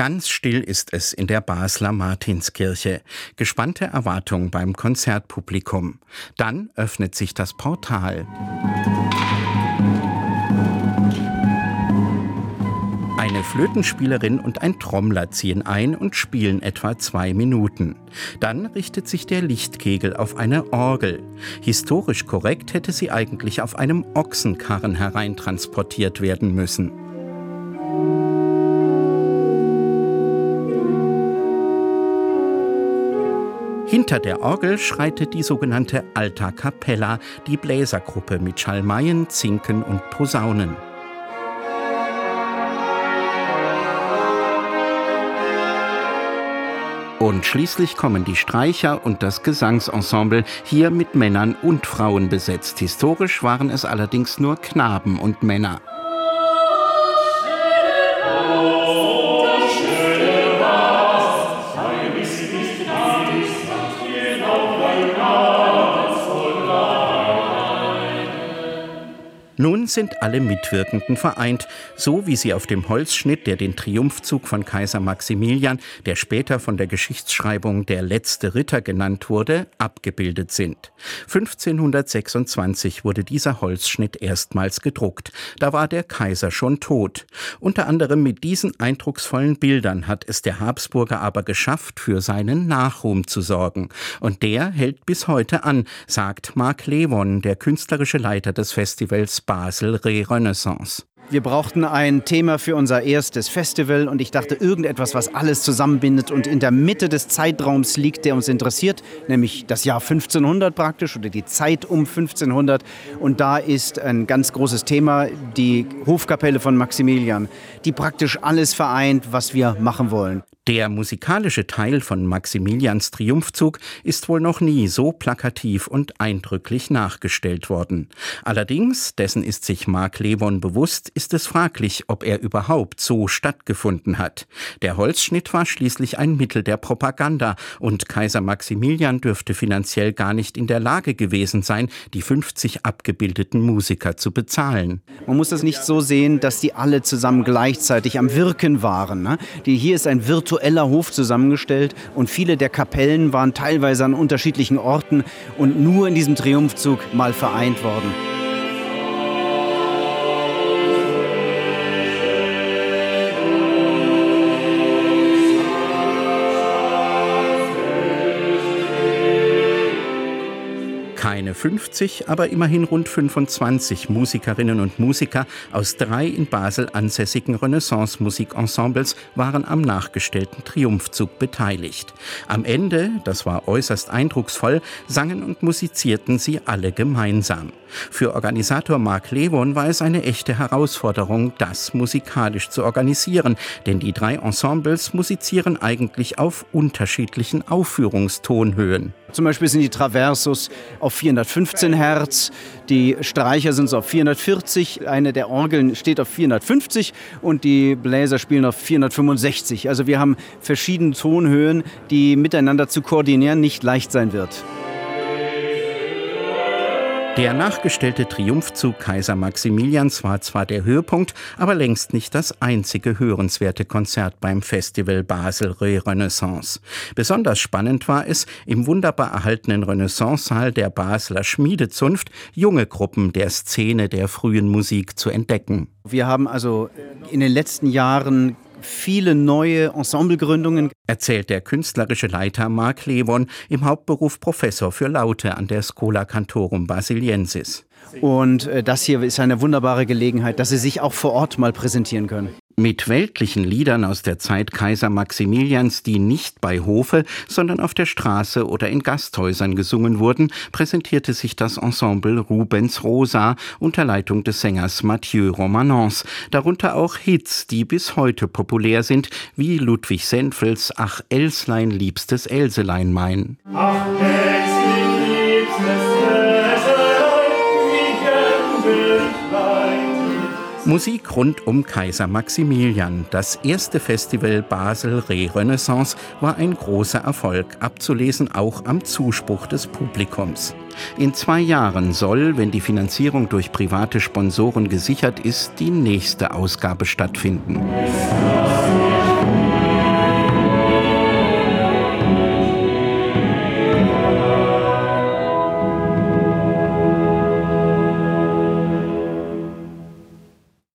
Ganz still ist es in der Basler Martinskirche. Gespannte Erwartung beim Konzertpublikum. Dann öffnet sich das Portal. Eine Flötenspielerin und ein Trommler ziehen ein und spielen etwa zwei Minuten. Dann richtet sich der Lichtkegel auf eine Orgel. Historisch korrekt hätte sie eigentlich auf einem Ochsenkarren hereintransportiert werden müssen. Hinter der Orgel schreitet die sogenannte Alta Capella, die Bläsergruppe mit Schalmeien, Zinken und Posaunen. Und schließlich kommen die Streicher und das Gesangsensemble, hier mit Männern und Frauen besetzt. Historisch waren es allerdings nur Knaben und Männer. Nun sind alle Mitwirkenden vereint, so wie sie auf dem Holzschnitt, der den Triumphzug von Kaiser Maximilian, der später von der Geschichtsschreibung der letzte Ritter genannt wurde, abgebildet sind. 1526 wurde dieser Holzschnitt erstmals gedruckt. Da war der Kaiser schon tot. Unter anderem mit diesen eindrucksvollen Bildern hat es der Habsburger aber geschafft, für seinen Nachruhm zu sorgen. Und der hält bis heute an, sagt Mark Lewon, der künstlerische Leiter des Festivals Basel Re-Renaissance. Wir brauchten ein Thema für unser erstes Festival und ich dachte irgendetwas, was alles zusammenbindet und in der Mitte des Zeitraums liegt, der uns interessiert, nämlich das Jahr 1500 praktisch oder die Zeit um 1500. Und da ist ein ganz großes Thema die Hofkapelle von Maximilian, die praktisch alles vereint, was wir machen wollen. Der musikalische Teil von Maximilians Triumphzug ist wohl noch nie so plakativ und eindrücklich nachgestellt worden. Allerdings, dessen ist sich Mark Lewon bewusst, ist es fraglich, ob er überhaupt so stattgefunden hat. Der Holzschnitt war schließlich ein Mittel der Propaganda und Kaiser Maximilian dürfte finanziell gar nicht in der Lage gewesen sein, die 50 abgebildeten Musiker zu bezahlen. Man muss das nicht so sehen, dass die alle zusammen gleichzeitig am Wirken waren. Ne? Die, hier ist ein virtuelles virtueller Hof zusammengestellt und viele der Kapellen waren teilweise an unterschiedlichen Orten und nur in diesem Triumphzug mal vereint worden. Keine 50, aber immerhin rund 25 Musikerinnen und Musiker aus drei in Basel ansässigen Renaissance-Musikensembles waren am nachgestellten Triumphzug beteiligt. Am Ende, das war äußerst eindrucksvoll, sangen und musizierten sie alle gemeinsam. Für Organisator Mark Lewon war es eine echte Herausforderung, das musikalisch zu organisieren, denn die drei Ensembles musizieren eigentlich auf unterschiedlichen Aufführungstonhöhen. Zum Beispiel sind die Traversos auf 415 Hertz, die Streicher sind so auf 440, eine der Orgeln steht auf 450 und die Bläser spielen auf 465. Also wir haben verschiedene Tonhöhen, die miteinander zu koordinieren nicht leicht sein wird. Der nachgestellte Triumphzug Kaiser Maximilians war zwar der Höhepunkt, aber längst nicht das einzige hörenswerte Konzert beim Festival Basel Renaissance. Besonders spannend war es, im wunderbar erhaltenen Renaissance-Saal der Basler Schmiedezunft junge Gruppen der Szene der frühen Musik zu entdecken. Wir haben also in den letzten Jahren viele neue Ensemblegründungen. Erzählt der künstlerische Leiter Mark Lewon, im Hauptberuf Professor für Laute an der Schola Cantorum Basiliensis. Und äh, das hier ist eine wunderbare Gelegenheit, dass Sie sich auch vor Ort mal präsentieren können. Mit weltlichen Liedern aus der Zeit Kaiser Maximilians, die nicht bei Hofe, sondern auf der Straße oder in Gasthäusern gesungen wurden, präsentierte sich das Ensemble Rubens Rosa unter Leitung des Sängers Mathieu Romanens, darunter auch Hits, die bis heute populär sind, wie Ludwig Senfels Ach Elslein liebstes Elselein mein. Ach Elslein Musik rund um Kaiser Maximilian. Das erste Festival Basel Re-Renaissance war ein großer Erfolg, abzulesen auch am Zuspruch des Publikums. In zwei Jahren soll, wenn die Finanzierung durch private Sponsoren gesichert ist, die nächste Ausgabe stattfinden.